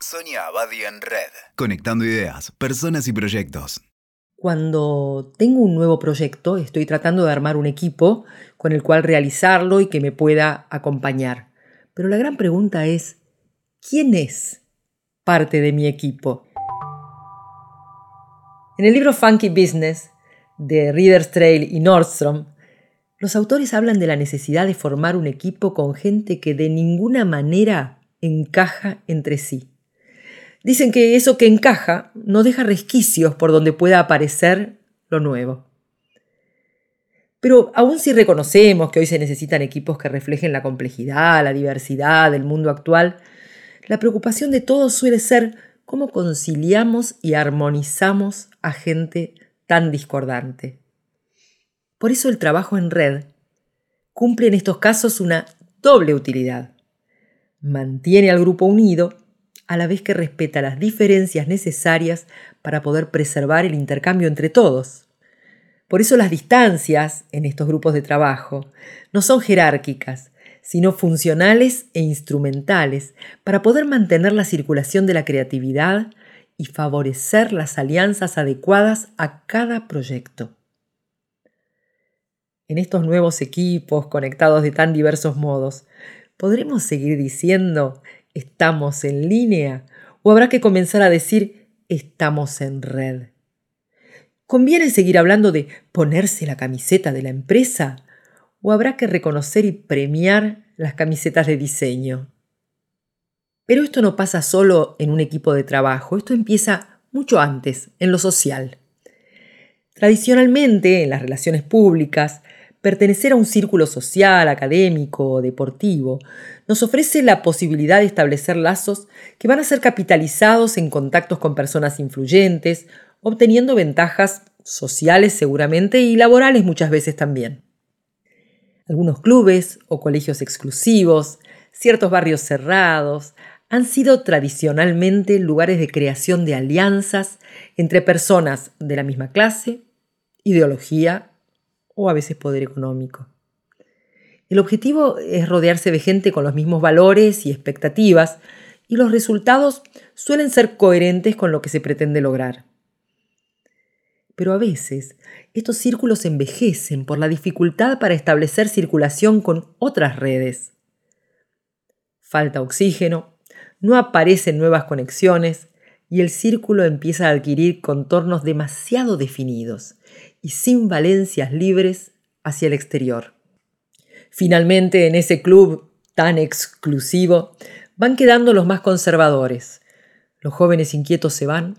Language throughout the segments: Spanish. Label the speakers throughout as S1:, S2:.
S1: Sonia Abadi en Red. Conectando ideas, personas y proyectos.
S2: Cuando tengo un nuevo proyecto, estoy tratando de armar un equipo con el cual realizarlo y que me pueda acompañar. Pero la gran pregunta es, ¿quién es parte de mi equipo? En el libro Funky Business de Reader's Trail y Nordstrom, los autores hablan de la necesidad de formar un equipo con gente que de ninguna manera encaja entre sí. Dicen que eso que encaja no deja resquicios por donde pueda aparecer lo nuevo. Pero aun si reconocemos que hoy se necesitan equipos que reflejen la complejidad, la diversidad del mundo actual, la preocupación de todos suele ser cómo conciliamos y armonizamos a gente tan discordante. Por eso el trabajo en red cumple en estos casos una doble utilidad. Mantiene al grupo unido a la vez que respeta las diferencias necesarias para poder preservar el intercambio entre todos. Por eso las distancias en estos grupos de trabajo no son jerárquicas, sino funcionales e instrumentales para poder mantener la circulación de la creatividad y favorecer las alianzas adecuadas a cada proyecto. En estos nuevos equipos conectados de tan diversos modos, ¿podremos seguir diciendo ¿Estamos en línea? ¿O habrá que comenzar a decir estamos en red? ¿Conviene seguir hablando de ponerse la camiseta de la empresa? ¿O habrá que reconocer y premiar las camisetas de diseño? Pero esto no pasa solo en un equipo de trabajo, esto empieza mucho antes, en lo social. Tradicionalmente, en las relaciones públicas, pertenecer a un círculo social, académico o deportivo nos ofrece la posibilidad de establecer lazos que van a ser capitalizados en contactos con personas influyentes, obteniendo ventajas sociales seguramente y laborales muchas veces también. Algunos clubes o colegios exclusivos, ciertos barrios cerrados, han sido tradicionalmente lugares de creación de alianzas entre personas de la misma clase, ideología o a veces poder económico. El objetivo es rodearse de gente con los mismos valores y expectativas y los resultados suelen ser coherentes con lo que se pretende lograr. Pero a veces estos círculos envejecen por la dificultad para establecer circulación con otras redes. Falta oxígeno, no aparecen nuevas conexiones y el círculo empieza a adquirir contornos demasiado definidos y sin valencias libres hacia el exterior. Finalmente, en ese club tan exclusivo, van quedando los más conservadores. Los jóvenes inquietos se van,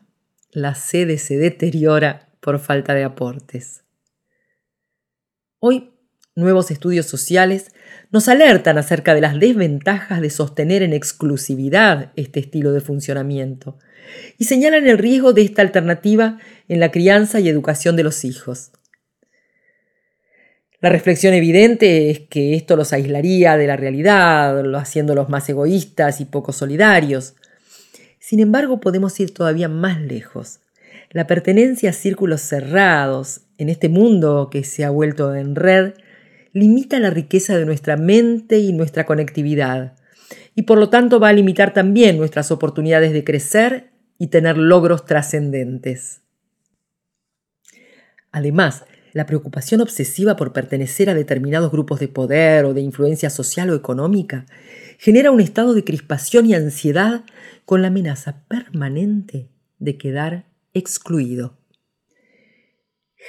S2: la sede se deteriora por falta de aportes. Hoy, nuevos estudios sociales nos alertan acerca de las desventajas de sostener en exclusividad este estilo de funcionamiento y señalan el riesgo de esta alternativa en la crianza y educación de los hijos. La reflexión evidente es que esto los aislaría de la realidad, haciéndolos más egoístas y poco solidarios. Sin embargo, podemos ir todavía más lejos. La pertenencia a círculos cerrados, en este mundo que se ha vuelto en red, limita la riqueza de nuestra mente y nuestra conectividad, y por lo tanto va a limitar también nuestras oportunidades de crecer y tener logros trascendentes. Además, la preocupación obsesiva por pertenecer a determinados grupos de poder o de influencia social o económica genera un estado de crispación y ansiedad con la amenaza permanente de quedar excluido.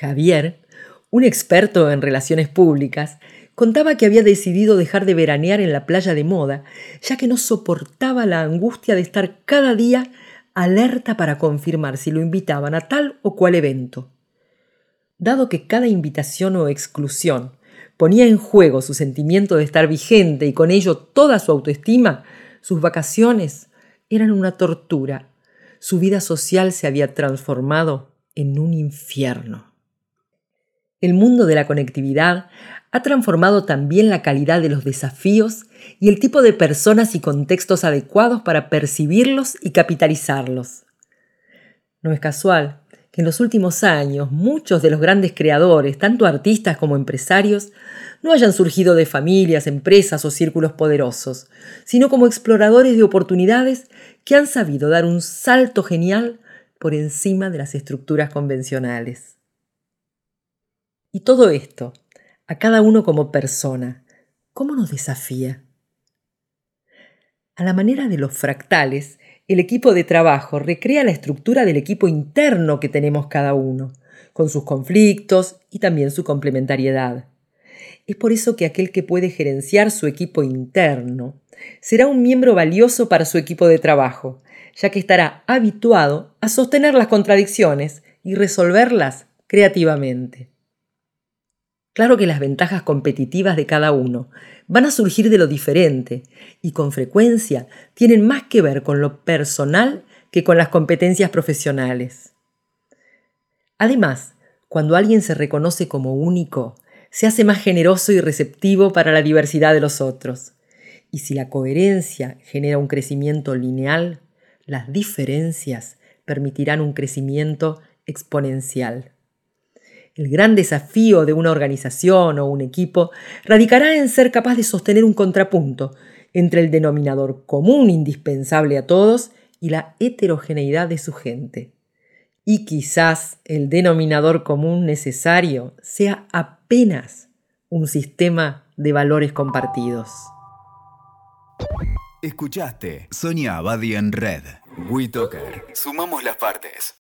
S2: Javier, un experto en relaciones públicas, contaba que había decidido dejar de veranear en la playa de moda, ya que no soportaba la angustia de estar cada día alerta para confirmar si lo invitaban a tal o cual evento. Dado que cada invitación o exclusión ponía en juego su sentimiento de estar vigente y con ello toda su autoestima, sus vacaciones eran una tortura. Su vida social se había transformado en un infierno. El mundo de la conectividad ha transformado también la calidad de los desafíos y el tipo de personas y contextos adecuados para percibirlos y capitalizarlos. No es casual que en los últimos años muchos de los grandes creadores, tanto artistas como empresarios, no hayan surgido de familias, empresas o círculos poderosos, sino como exploradores de oportunidades que han sabido dar un salto genial por encima de las estructuras convencionales. Y todo esto, a cada uno como persona, ¿cómo nos desafía? A la manera de los fractales, el equipo de trabajo recrea la estructura del equipo interno que tenemos cada uno, con sus conflictos y también su complementariedad. Es por eso que aquel que puede gerenciar su equipo interno será un miembro valioso para su equipo de trabajo, ya que estará habituado a sostener las contradicciones y resolverlas creativamente. Claro que las ventajas competitivas de cada uno van a surgir de lo diferente y con frecuencia tienen más que ver con lo personal que con las competencias profesionales. Además, cuando alguien se reconoce como único, se hace más generoso y receptivo para la diversidad de los otros. Y si la coherencia genera un crecimiento lineal, las diferencias permitirán un crecimiento exponencial. El gran desafío de una organización o un equipo radicará en ser capaz de sostener un contrapunto entre el denominador común indispensable a todos y la heterogeneidad de su gente. Y quizás el denominador común necesario sea apenas un sistema de valores compartidos.
S1: Escuchaste Sonia Abadi en Red. WeToker. Sumamos las partes.